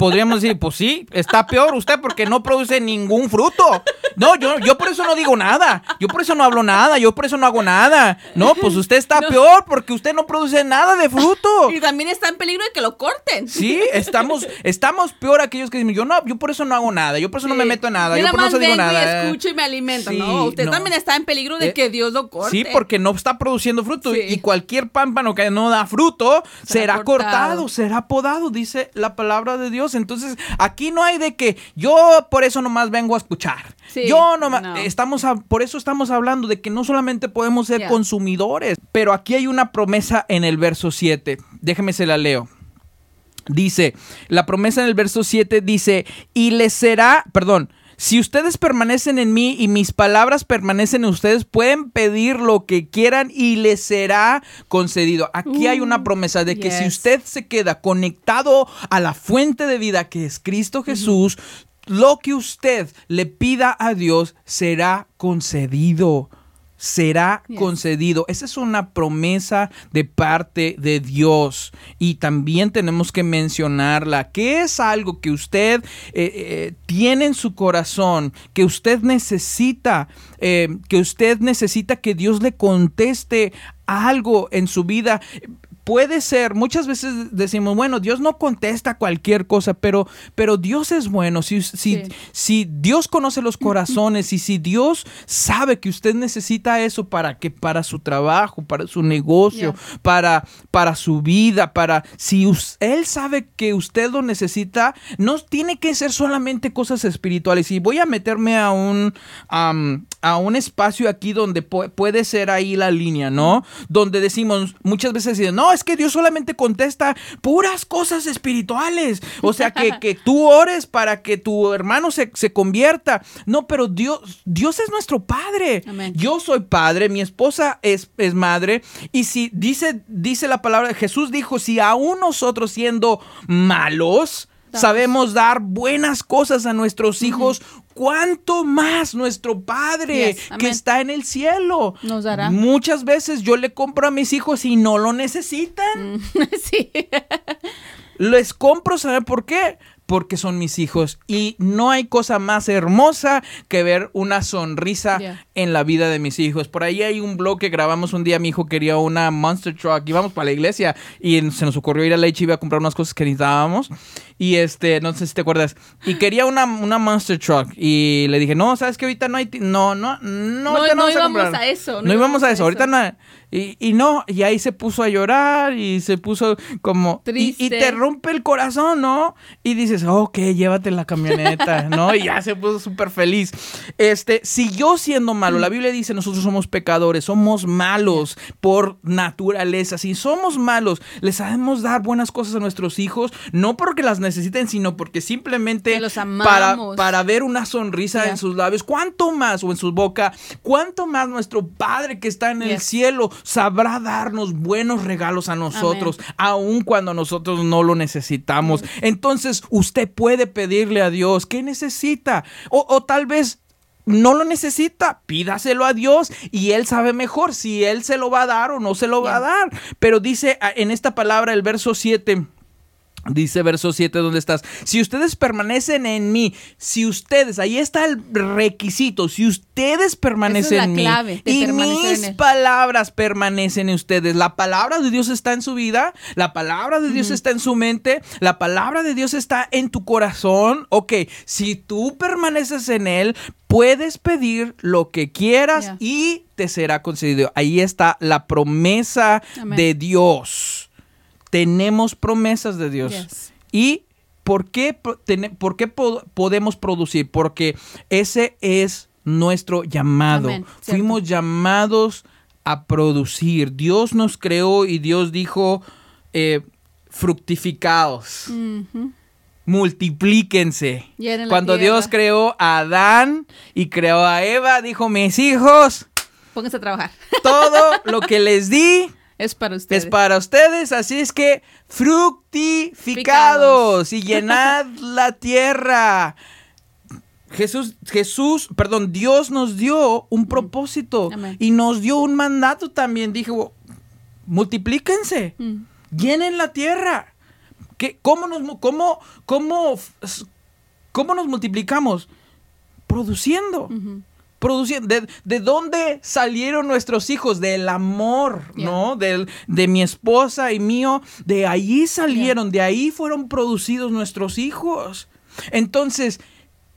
Podríamos decir, pues sí, está peor usted porque no produce ningún fruto. No, yo, yo por eso no digo nada. Yo por eso no hablo nada. Yo por eso no hago nada. No, pues usted está peor porque usted no produce nada de fruto. Y también está en peligro de que lo corten. Sí, estamos, estamos peor aquellos que dicen, yo no, yo por eso no hago nada. Yo por eso no me meto en nada. Yo, por eso no digo nada. Y escucho y me alimento. no, usted también está en peligro de eh, que Dios lo corte. Sí, porque no está produciendo fruto. Y cualquier pámpano que no da fruto será, cortado, será podado, dice la palabra de Dios. Entonces, aquí no hay de que yo por eso nomás vengo a escuchar. Yo no, estamos por eso estamos hablando de que no solamente podemos ser consumidores, pero aquí hay una promesa en el verso 7. Déjeme se la leo. Dice, la promesa en el verso 7 dice, y les será, perdón, si ustedes permanecen en mí y mis palabras permanecen en ustedes, pueden pedir lo que quieran y les será concedido. Aquí hay una mm, promesa de que si usted se queda conectado a la fuente de vida que es Cristo Jesús, lo que usted le pida a Dios será concedido. Será concedido. Esa es una promesa de parte de Dios. Y también tenemos que mencionarla, que es algo que usted eh, eh, tiene en su corazón, que usted necesita, eh, que usted necesita que Dios le conteste algo en su vida puede ser, muchas veces decimos, bueno, Dios no contesta cualquier cosa, pero, pero Dios es bueno. Si, si, si Dios conoce los corazones y si Dios sabe que usted necesita eso para que para su trabajo, para su negocio, para, para su vida, para si Él sabe que usted lo necesita, no tiene que ser solamente cosas espirituales. Y voy a meterme a un a un espacio aquí donde pu- puede ser ahí la línea, ¿no? Donde decimos, muchas veces no, es que Dios solamente contesta puras cosas espirituales. O sea, que, que tú ores para que tu hermano se, se convierta. No, pero Dios, Dios es nuestro Padre. Amén. Yo soy padre, mi esposa es, es madre. Y si dice, dice la palabra, Jesús dijo, si aún nosotros siendo malos, sabemos dar buenas cosas a nuestros hijos, ¿cuánto más nuestro Padre Yes, que está en el cielo? Nos dará. Muchas veces yo le compro a mis hijos y no lo necesitan. sí. Les compro, ¿saben por qué? Porque son mis hijos. Y no hay cosa más hermosa que ver una sonrisa Yeah. en la vida de mis hijos. Por ahí hay un blog que grabamos un día. Mi hijo quería una Monster Truck. Íbamos para la iglesia y se nos ocurrió ir a la HB a comprar unas cosas que necesitábamos. Y este, no sé si te acuerdas. Y quería una, una Monster Truck. Y le dije, no, ¿sabes que ahorita no hay... No, no, no, No, no íbamos comprar". a eso, No, íbamos a eso. Ahorita no. Y, y no, y ahí se puso a llorar y se puso como... y- Y, Triste. te rompe el corazón, ¿no? Y dices, ok, llévate la camioneta, ¿no? Y ya se puso súper feliz. Este, siguió siendo malo. La Biblia dice, nosotros somos pecadores, somos malos por naturaleza. Si somos malos, les sabemos dar buenas cosas a nuestros hijos, no porque las necesiten, sino porque simplemente los para, amamos. para ver una sonrisa Yeah. en sus labios, cuánto más, o en su boca, cuánto más nuestro Padre que está en el cielo sabrá darnos buenos regalos a nosotros, aun cuando nosotros no lo necesitamos. Entonces, usted puede pedirle a Dios, ¿qué necesita? O, o tal vez no lo necesita, pídaselo a Dios y Él sabe mejor si Él se lo va a dar o no se lo va a dar. Pero dice en esta palabra, el verso 7, Dice verso 7, ¿dónde estás? Si ustedes permanecen en mí, si ustedes, ahí está el requisito, si ustedes permanecen en mí y en mis palabras permanecen en ustedes, la palabra de Dios está en su vida, la palabra de Dios está en su mente, la palabra de Dios está en tu corazón. Ok, si tú permaneces en él, puedes pedir lo que quieras y te será concedido. Ahí está la promesa Amén. de Dios. Tenemos promesas de Dios. Yes. ¿Y por qué, por qué po- podemos producir? Porque ese es nuestro llamado. Fuimos llamados a producir. Dios nos creó y Dios dijo, eh, fructificados, multiplíquense. Cuando Dios creó a Adán y creó a Eva, dijo, mis hijos, Pónganse a trabajar. todo lo que les di Es para ustedes. es para ustedes, así es que fructificados y llenad la tierra. Jesús, Jesús, perdón, Dios nos dio un propósito Amén. y nos dio un mandato también. Dijo, multiplíquense, Mm. llenen la tierra. ¿Qué, cómo, nos, cómo, cómo, ¿Cómo nos multiplicamos? Produciendo. Produciendo. ¿De, de dónde salieron nuestros hijos? Del amor, Yeah. ¿no? Del, de mi esposa y mío. De ahí salieron, de ahí fueron producidos nuestros hijos. Entonces,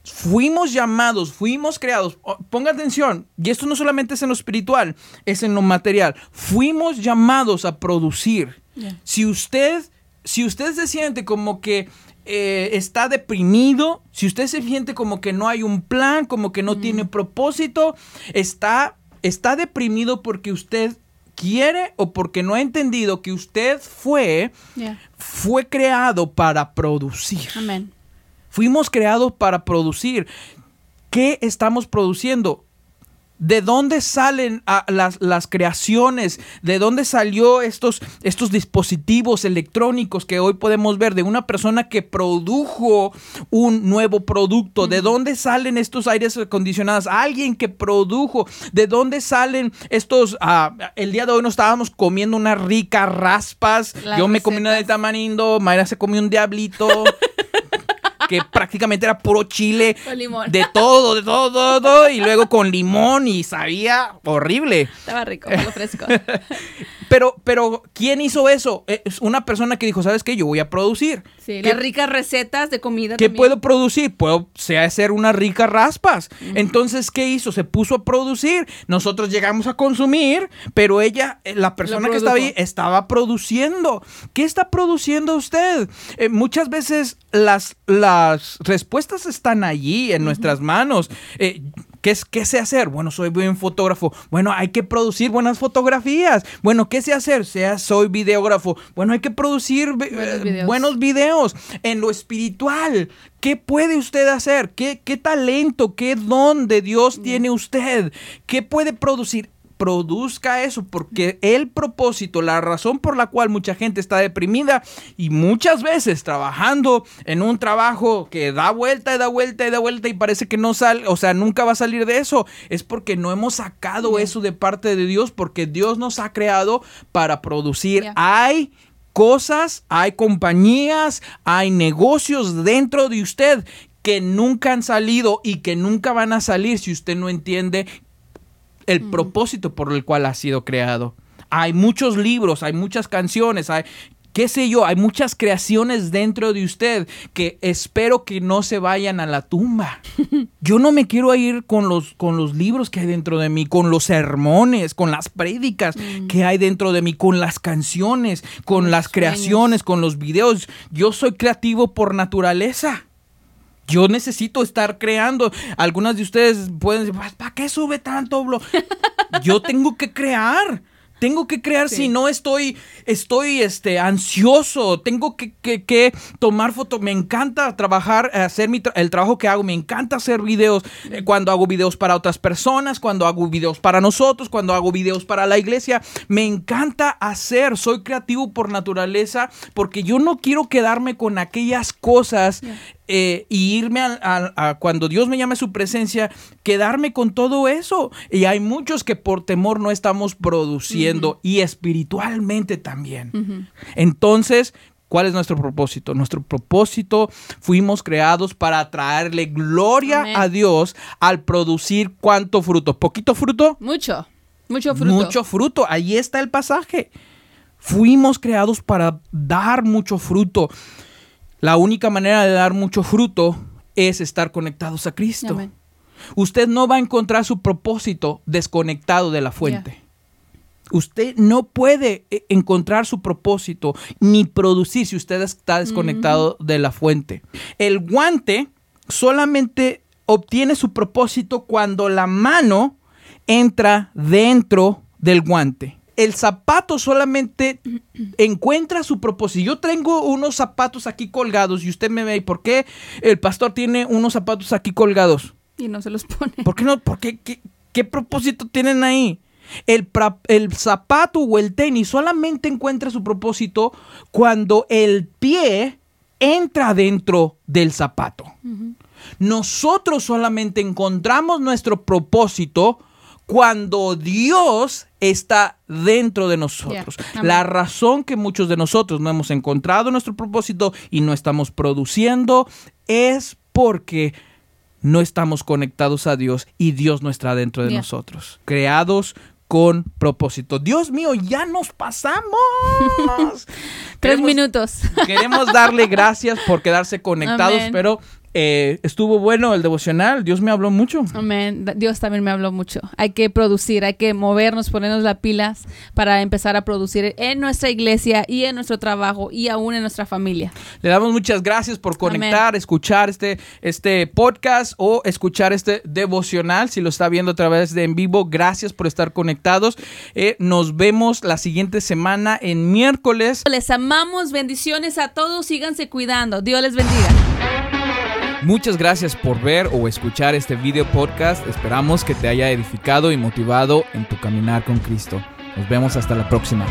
fuimos llamados, fuimos creados. Oh, Ponga atención, y esto no solamente es en lo espiritual, es en lo material. Fuimos llamados a producir. Yeah. Si usted, si usted se siente como que eh, está deprimido, si usted se siente como que no hay un plan, como que no tiene propósito, está, está deprimido porque usted quiere o porque no ha entendido que usted fue, Yeah. fue creado para producir. Amén. Fuimos creados para producir. ¿Qué estamos produciendo? ¿De dónde salen las, las creaciones? ¿De dónde salió estos, estos dispositivos electrónicos que hoy podemos ver? De una persona que produjo un nuevo producto. ¿De dónde salen estos aires acondicionados? Alguien que produjo. ¿De dónde salen estos? ah, el día de hoy nos estábamos comiendo unas ricas raspas. Las Yo me comí una de tamarindo. Mayra se comió un diablito. Que prácticamente era puro chile. Con limón. De todo, de todo, todo, todo, Y luego con limón y sabía horrible. Estaba rico, algo fresco. Pero, pero, ¿quién hizo eso? Es una persona que dijo, ¿sabes qué? Yo voy a producir. Sí, ¿Qué- las ricas recetas de comida ¿Qué también. puedo producir? Puedo sea, hacer unas ricas raspas. Entonces, ¿qué hizo? Se puso a producir. Nosotros llegamos a consumir, pero ella, eh, la persona que estaba ahí, estaba produciendo. ¿Qué está produciendo usted? Eh, muchas veces las, las respuestas están allí en nuestras manos. Eh, ¿Qué, es, ¿Qué sé hacer? Bueno, soy buen fotógrafo. Bueno, hay que producir buenas fotografías. Bueno, ¿qué sé hacer? Sea, soy videógrafo. Bueno, hay que producir Buenos eh, videos. buenos videos. En lo espiritual, ¿qué puede usted hacer? ¿Qué, qué talento, qué don de Dios tiene usted? ¿Qué puede producir? Produzca eso, porque el propósito, la razón por la cual mucha gente está deprimida y muchas veces trabajando en un trabajo que da vuelta y da vuelta y da vuelta y parece que no sale, o sea, nunca va a salir de eso, es porque no hemos sacado eso de parte de Dios, porque Dios nos ha creado para producir. Hay cosas, hay compañías, hay negocios dentro de usted que nunca han salido y que nunca van a salir si usted no entiende el propósito por el cual ha sido creado. Hay muchos libros, hay muchas canciones, hay qué sé yo, hay muchas creaciones dentro de usted que espero que no se vayan a la tumba. Yo no me quiero ir con los, con los libros que hay dentro de mí, con los sermones, con las prédicas que hay dentro de mí, con las canciones, con las creaciones, con los videos. Yo soy creativo por naturaleza. Yo necesito estar creando. Algunas de ustedes pueden decir, ¿para qué sube tanto? blo?" Yo tengo que crear. Tengo que crear Sí. si no estoy, estoy este, ansioso. Tengo que, que- que tomar fotos. Me encanta trabajar, hacer mi tra- el trabajo que hago. Me encanta hacer videos. eh, cuando hago videos para otras personas, cuando hago videos para nosotros, cuando hago videos para la iglesia. Me encanta hacer. Soy creativo por naturaleza porque yo no quiero quedarme con aquellas cosas eh, y irme a, a- a cuando Dios me llame a su presencia, quedarme con todo eso. Y hay muchos que por temor no estamos produciendo y espiritualmente también. Entonces, ¿cuál es nuestro propósito? Nuestro propósito fuimos creados para traerle gloria Amén. a Dios al producir cuánto fruto. ¿Poquito fruto? Mucho, mucho fruto. Mucho fruto. Ahí está el pasaje. Fuimos creados para dar mucho fruto. La única manera de dar mucho fruto es estar conectados a Cristo. Amén. Usted no va a encontrar su propósito desconectado de la fuente. Usted no puede eh, encontrar su propósito ni producir si usted está desconectado de la fuente. El guante solamente obtiene su propósito cuando la mano entra dentro del guante. El zapato solamente encuentra su propósito. Yo tengo unos zapatos aquí colgados y usted me ve, ¿y por qué el pastor tiene unos zapatos aquí colgados? Y no se los pone. ¿Por qué no? ¿Por qué? ¿Qué, qué propósito tienen ahí? El, el zapato o el tenis solamente encuentra su propósito cuando el pie entra dentro del zapato. Nosotros solamente encontramos nuestro propósito cuando Dios está dentro de nosotros. La razón que muchos de nosotros no hemos encontrado nuestro propósito y no estamos produciendo es porque no estamos conectados a Dios y Dios no está dentro de nosotros. Creados con propósito. Dios mío, ya nos pasamos. Tres Queremos- minutos. Queremos darle gracias por quedarse conectados, Amén. pero eh, estuvo bueno el devocional. Dios me habló mucho. Amén. Dios también me habló mucho. Hay que producir, hay que movernos, ponernos las pilas para empezar a producir en nuestra iglesia y en nuestro trabajo y aún en nuestra familia. Le damos muchas gracias por conectar, Amén. escuchar este, este podcast o escuchar este devocional. Si lo está viendo a través de en vivo, gracias por estar conectados. Eh, nos vemos la siguiente semana en miércoles. Les amamos, bendiciones a todos, síganse cuidando. Dios les bendiga. Muchas gracias por ver o escuchar este video podcast. Esperamos que te haya edificado y motivado en tu caminar con Cristo. Nos vemos hasta la próxima.